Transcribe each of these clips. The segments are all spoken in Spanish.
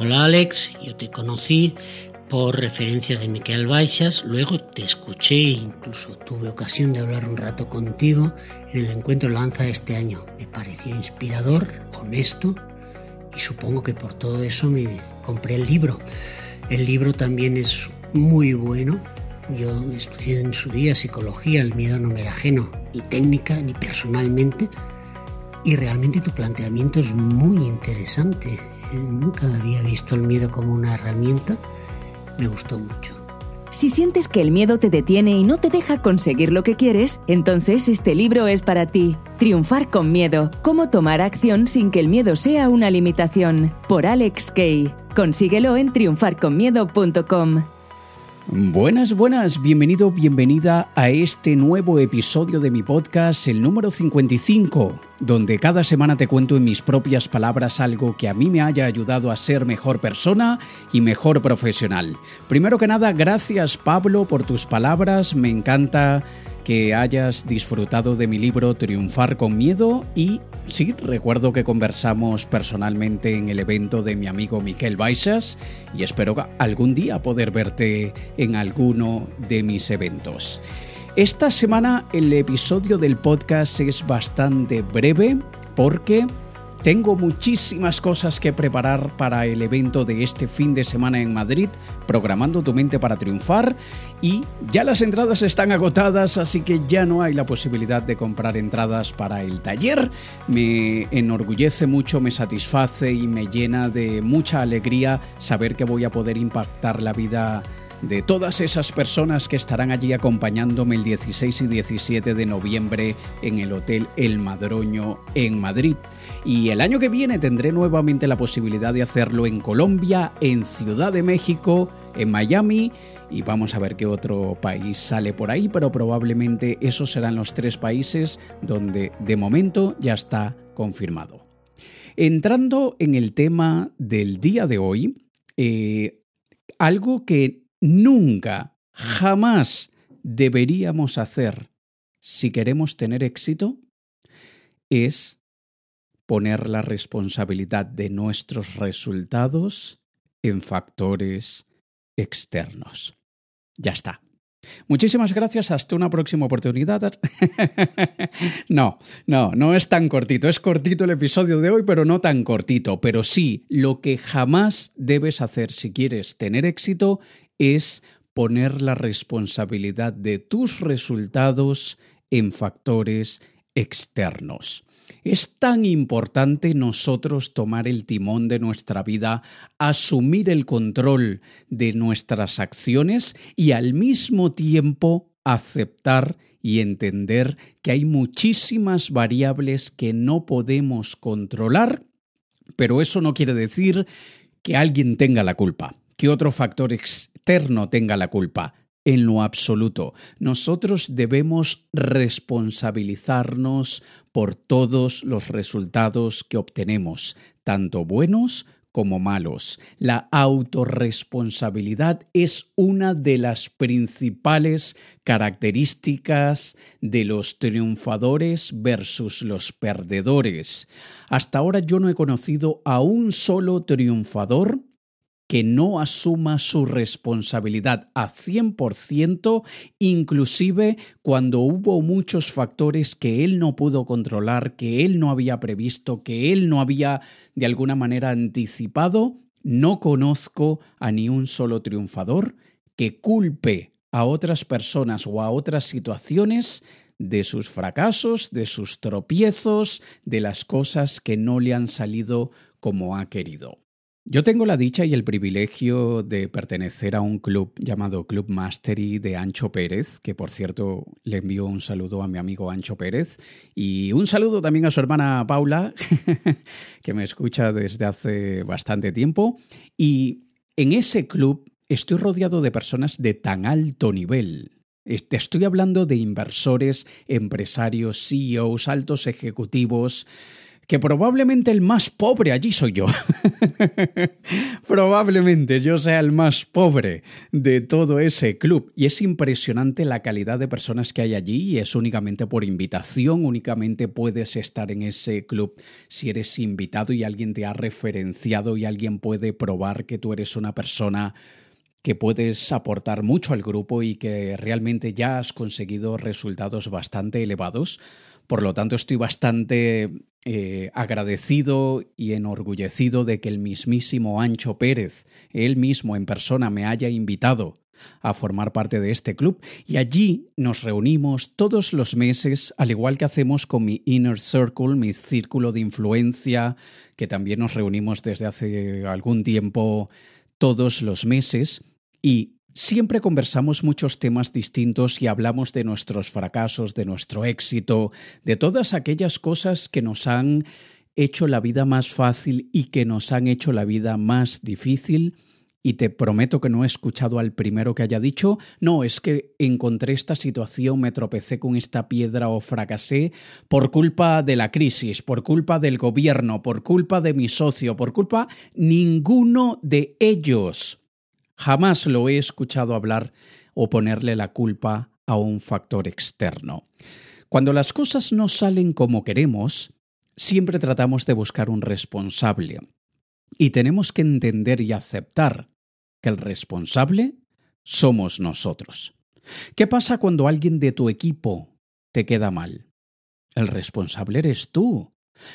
Hola Alex, yo te conocí por referencias de Miquel Baixas, luego te escuché e incluso tuve ocasión de hablar un rato contigo en el encuentro Lanza de este año. Me pareció inspirador, honesto y supongo que por todo eso me compré el libro. El libro también es muy bueno. Yo estudié en su día psicología, el miedo no me era ajeno, ni técnica ni personalmente. Y realmente tu planteamiento es muy interesante. Nunca había visto el miedo como una herramienta me gustó mucho. Si sientes que el miedo te detiene y no te deja conseguir lo que quieres, entonces este libro es para ti. Triunfar con miedo. Cómo tomar acción sin que el miedo sea una limitación. Por Alex Kay. Consíguelo en triunfarconmiedo.com. Buenas, buenas, bienvenido, bienvenida a este nuevo episodio de mi podcast, el número 55, donde cada semana te cuento en mis propias palabras algo que a mí me haya ayudado a ser mejor persona y mejor profesional. Primero que nada, gracias Pablo por tus palabras, me encanta que hayas disfrutado de mi libro Triunfar con Miedo y sí, recuerdo que conversamos personalmente en el evento de mi amigo Miquel Baixas y espero algún día poder verte en alguno de mis eventos. Esta semana el episodio del podcast es bastante breve porque tengo muchísimas cosas que preparar para el evento de este fin de semana en Madrid, programando tu mente para triunfar y ya las entradas están agotadas, así que ya no hay la posibilidad de comprar entradas para el taller. Me enorgullece mucho, me satisface y me llena de mucha alegría saber que voy a poder impactar la vida de todas esas personas que estarán allí acompañándome el 16 y 17 de noviembre en el Hotel El Madroño en Madrid. Y el año que viene tendré nuevamente la posibilidad de hacerlo en Colombia, en Ciudad de México, en Miami y vamos a ver qué otro país sale por ahí, pero probablemente esos serán los tres países donde de momento ya está confirmado. Entrando en el tema del día de hoy, eh, algo que nunca, jamás deberíamos hacer si queremos tener éxito es poner la responsabilidad de nuestros resultados en factores externos. Ya está. Muchísimas gracias, hasta una próxima oportunidad. no, no, no es tan cortito. Es cortito el episodio de hoy, pero no tan cortito. Pero sí, lo que jamás debes hacer si quieres tener éxito es poner la responsabilidad de tus resultados en factores externos. Es tan importante nosotros tomar el timón de nuestra vida, asumir el control de nuestras acciones y al mismo tiempo aceptar y entender que hay muchísimas variables que no podemos controlar, pero eso no quiere decir que alguien tenga la culpa que otro factor externo tenga la culpa. En lo absoluto, nosotros debemos responsabilizarnos por todos los resultados que obtenemos, tanto buenos como malos. La autorresponsabilidad es una de las principales características de los triunfadores versus los perdedores. Hasta ahora yo no he conocido a un solo triunfador que no asuma su responsabilidad a 100%, inclusive cuando hubo muchos factores que él no pudo controlar, que él no había previsto, que él no había de alguna manera anticipado, no conozco a ni un solo triunfador que culpe a otras personas o a otras situaciones de sus fracasos, de sus tropiezos, de las cosas que no le han salido como ha querido. Yo tengo la dicha y el privilegio de pertenecer a un club llamado Club Mastery de Ancho Pérez, que por cierto le envío un saludo a mi amigo Ancho Pérez y un saludo también a su hermana Paula, que me escucha desde hace bastante tiempo. Y en ese club estoy rodeado de personas de tan alto nivel, te estoy hablando de inversores, empresarios, CEOs, altos ejecutivos, que probablemente el más pobre allí soy yo. probablemente yo sea el más pobre de todo ese club. Y es impresionante la calidad de personas que hay allí y es únicamente por invitación, únicamente puedes estar en ese club si eres invitado y alguien te ha referenciado y alguien puede probar que tú eres una persona que puedes aportar mucho al grupo y que realmente ya has conseguido resultados bastante elevados. Por lo tanto, estoy bastante eh, agradecido y enorgullecido de que el mismísimo Ancho Pérez, él mismo en persona, me haya invitado a formar parte de este club. Y allí nos reunimos todos los meses, al igual que hacemos con mi Inner Circle, mi círculo de influencia, que también nos reunimos desde hace algún tiempo todos los meses. Y Siempre conversamos muchos temas distintos y hablamos de nuestros fracasos, de nuestro éxito, de todas aquellas cosas que nos han hecho la vida más fácil y que nos han hecho la vida más difícil. Y te prometo que no he escuchado al primero que haya dicho, no, es que encontré esta situación, me tropecé con esta piedra o fracasé por culpa de la crisis, por culpa del gobierno, por culpa de mi socio, por culpa ninguno de ellos. Jamás lo he escuchado hablar o ponerle la culpa a un factor externo. Cuando las cosas no salen como queremos, siempre tratamos de buscar un responsable. Y tenemos que entender y aceptar que el responsable somos nosotros. ¿Qué pasa cuando alguien de tu equipo te queda mal? El responsable eres tú.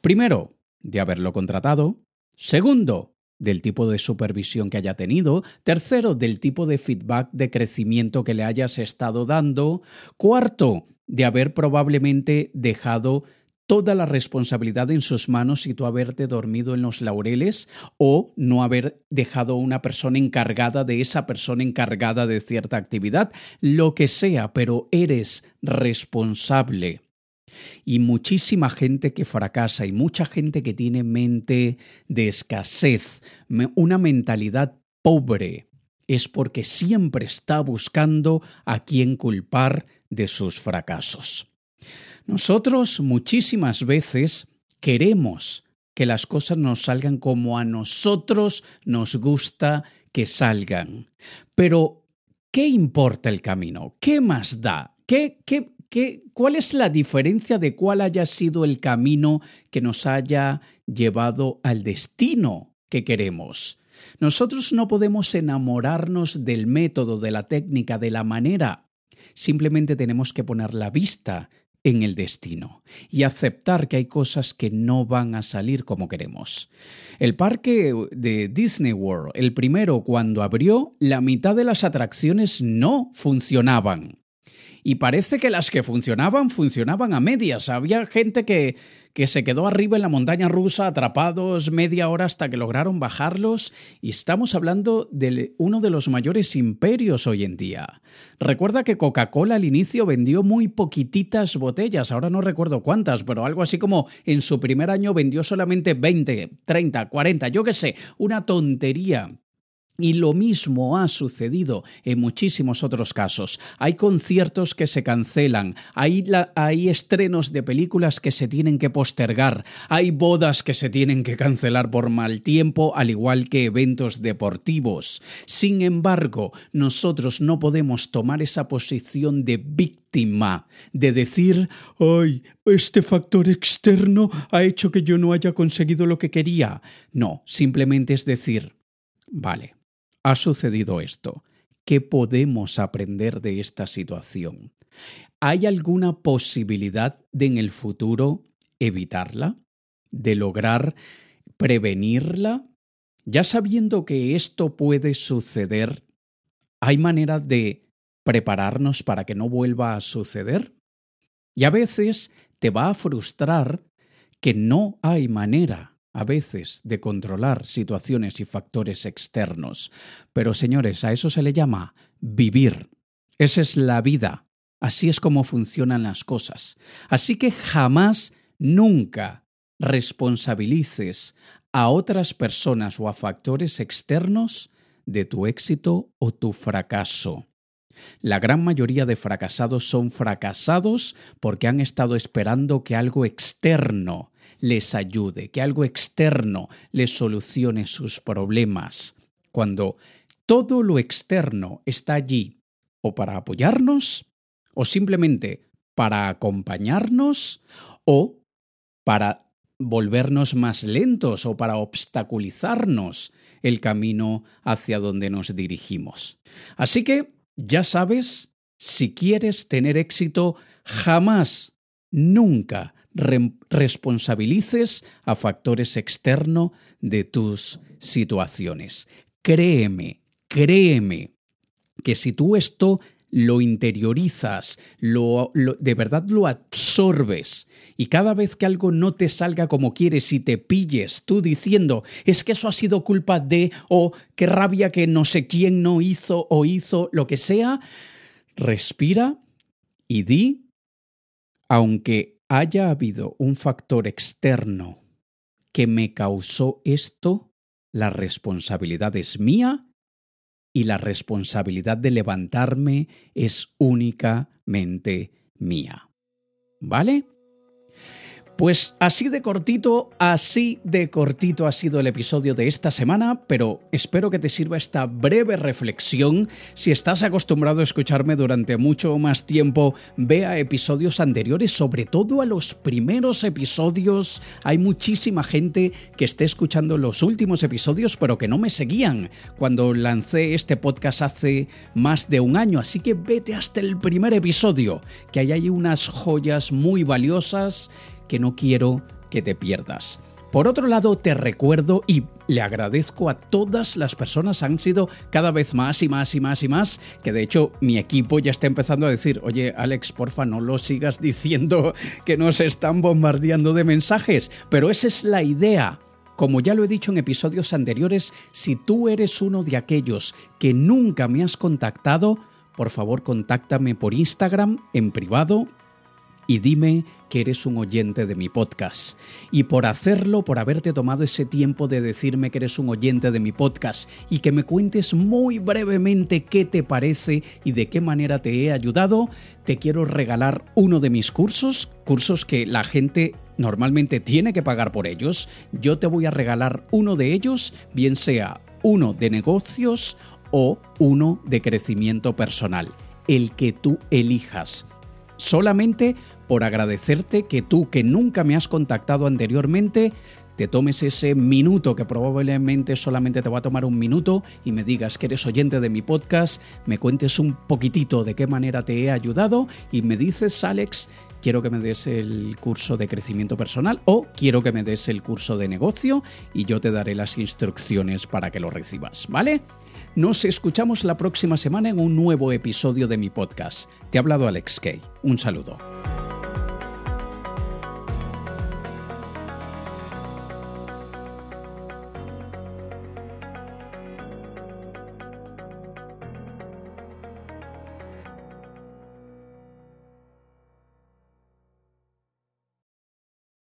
Primero, de haberlo contratado. Segundo, del tipo de supervisión que haya tenido, tercero, del tipo de feedback de crecimiento que le hayas estado dando, cuarto, de haber probablemente dejado toda la responsabilidad en sus manos y tú haberte dormido en los laureles o no haber dejado una persona encargada de esa persona encargada de cierta actividad, lo que sea, pero eres responsable y muchísima gente que fracasa y mucha gente que tiene mente de escasez, una mentalidad pobre, es porque siempre está buscando a quién culpar de sus fracasos. Nosotros muchísimas veces queremos que las cosas nos salgan como a nosotros nos gusta que salgan. Pero, ¿qué importa el camino? ¿Qué más da? ¿Qué, qué, ¿Cuál es la diferencia de cuál haya sido el camino que nos haya llevado al destino que queremos? Nosotros no podemos enamorarnos del método, de la técnica, de la manera. Simplemente tenemos que poner la vista en el destino y aceptar que hay cosas que no van a salir como queremos. El parque de Disney World, el primero cuando abrió, la mitad de las atracciones no funcionaban y parece que las que funcionaban funcionaban a medias. Había gente que, que se quedó arriba en la montaña rusa atrapados media hora hasta que lograron bajarlos y estamos hablando de uno de los mayores imperios hoy en día. Recuerda que Coca-Cola al inicio vendió muy poquititas botellas, ahora no recuerdo cuántas, pero algo así como en su primer año vendió solamente 20, 30, 40, yo qué sé, una tontería. Y lo mismo ha sucedido en muchísimos otros casos. Hay conciertos que se cancelan, hay, estrenos de películas que se tienen que postergar, hay bodas que se tienen que cancelar por mal tiempo, al igual que eventos deportivos. Sin embargo, nosotros no podemos tomar esa posición de víctima, de decir, ay, este factor externo ha hecho que yo no haya conseguido lo que quería. No, simplemente es decir, vale ha sucedido esto. ¿Qué podemos aprender de esta situación? ¿Hay alguna posibilidad de en el futuro evitarla? ¿De lograr prevenirla? Ya sabiendo que esto puede suceder, ¿hay manera de prepararnos para que no vuelva a suceder? Y a veces te va a frustrar que no hay manera a veces de controlar situaciones y factores externos. Pero señores, a eso se le llama vivir. Esa es la vida. Así es como funcionan las cosas. Así que jamás, nunca responsabilices a otras personas o a factores externos de tu éxito o tu fracaso. La gran mayoría de fracasados son fracasados porque han estado esperando que algo externo les ayude, que algo externo les solucione sus problemas. Cuando todo lo externo está allí o para apoyarnos, o simplemente para acompañarnos, o para volvernos más lentos o para obstaculizarnos el camino hacia donde nos dirigimos. Así que, ya sabes, si quieres tener éxito, jamás, nunca responsabilices a factores externos de tus situaciones. Créeme, créeme que si tú esto lo interiorizas, lo, de verdad lo absorbes. Y cada vez que algo no te salga como quieres y te pilles tú diciendo es que eso ha sido culpa de o qué rabia que no sé quién no hizo o hizo lo que sea, respira y di, aunque haya habido un factor externo que me causó esto, la responsabilidad es mía y la responsabilidad de levantarme es únicamente mía. ¿Vale? Pues así de cortito, así de cortito ha sido el episodio de esta semana, pero espero que te sirva esta breve reflexión. Si estás acostumbrado a escucharme durante mucho más tiempo, vea episodios anteriores, sobre todo a los primeros episodios. Hay muchísima gente que esté escuchando los últimos episodios, pero que no me seguían cuando lancé este podcast hace más de un año, así que vete hasta el primer episodio, que hay ahí unas joyas muy valiosas que no quiero que te pierdas. Por otro lado, te recuerdo y le agradezco a todas las personas, han sido cada vez más y más y más y más, que de hecho mi equipo ya está empezando a decir, oye Alex, porfa, no lo sigas diciendo que nos están bombardeando de mensajes, pero esa es la idea. Como ya lo he dicho en episodios anteriores, si tú eres uno de aquellos que nunca me has contactado, por favor contáctame por Instagram en privado y dime que eres un oyente de mi podcast. Y por hacerlo, por haberte tomado ese tiempo de decirme que eres un oyente de mi podcast y que me cuentes muy brevemente qué te parece y de qué manera te he ayudado, te quiero regalar uno de mis cursos, cursos que la gente normalmente tiene que pagar por ellos. Yo te voy a regalar uno de ellos, bien sea uno de negocios o uno de crecimiento personal, el que tú elijas. Solamente por agradecerte que tú, que nunca me has contactado anteriormente, te tomes ese minuto, que probablemente solamente te va a tomar un minuto, y me digas que eres oyente de mi podcast, me cuentes un poquitito de qué manera te he ayudado y me dices, Alex, quiero que me des el curso de crecimiento personal o quiero que me des el curso de negocio y yo te daré las instrucciones para que lo recibas, ¿vale? Nos escuchamos la próxima semana en un nuevo episodio de mi podcast. Te ha hablado Alex Kay. Un saludo.